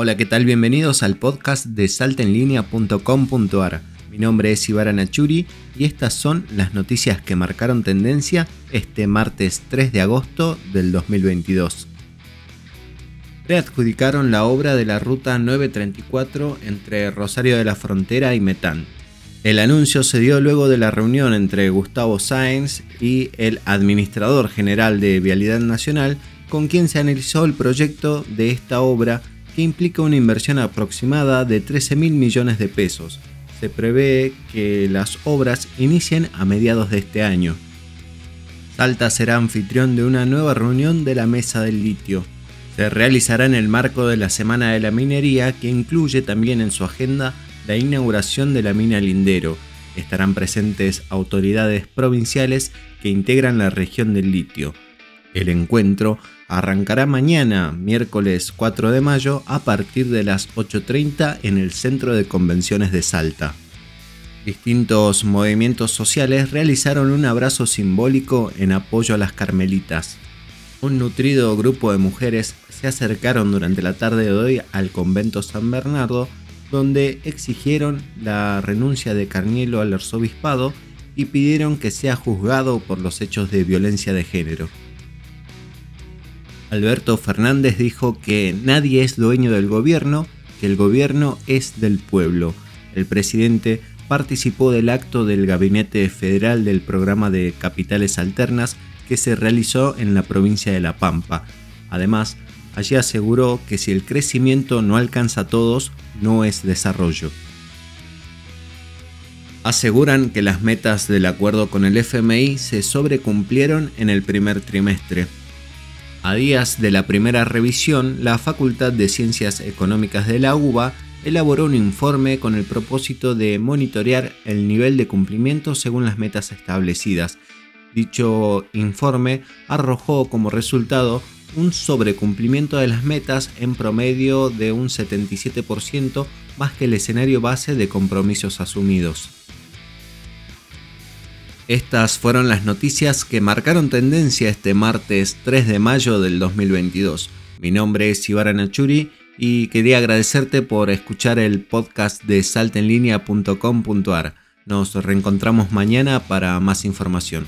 Hola, ¿qué tal? Bienvenidos al podcast de saltenlinea.com.ar. Mi nombre es Ibarra Nachuri y estas son las noticias que marcaron tendencia este martes 3 de agosto del 2022. Readjudicaron la obra de la ruta 934 entre Rosario de la Frontera y Metán. El anuncio se dio luego de la reunión entre Gustavo Sáenz y el administrador general de Vialidad Nacional, con quien se analizó el proyecto de esta obra implica una inversión aproximada de 13 mil millones de pesos. Se prevé que las obras inicien a mediados de este año. Salta será anfitrión de una nueva reunión de la Mesa del Litio. Se realizará en el marco de la Semana de la Minería que incluye también en su agenda la inauguración de la mina Lindero. Estarán presentes autoridades provinciales que integran la región del litio. El encuentro arrancará mañana, miércoles 4 de mayo, a partir de las 8.30 en el Centro de Convenciones de Salta. Distintos movimientos sociales realizaron un abrazo simbólico en apoyo a las carmelitas. Un nutrido grupo de mujeres se acercaron durante la tarde de hoy al convento San Bernardo, donde exigieron la renuncia de Carnielo al arzobispado y pidieron que sea juzgado por los hechos de violencia de género. Alberto Fernández dijo que nadie es dueño del gobierno, que el gobierno es del pueblo. El presidente participó del acto del Gabinete Federal del Programa de Capitales Alternas que se realizó en la provincia de La Pampa. Además, allí aseguró que si el crecimiento no alcanza a todos, no es desarrollo. Aseguran que las metas del acuerdo con el FMI se sobrecumplieron en el primer trimestre. A días de la primera revisión, la Facultad de Ciencias Económicas de la UBA elaboró un informe con el propósito de monitorear el nivel de cumplimiento según las metas establecidas. Dicho informe arrojó como resultado un sobrecumplimiento de las metas en promedio de un 77% más que el escenario base de compromisos asumidos. Estas fueron las noticias que marcaron tendencia este martes 3 de mayo del 2022. Mi nombre es Ibarra Nachuri y quería agradecerte por escuchar el podcast de saltenlinea.com.ar. Nos reencontramos mañana para más información.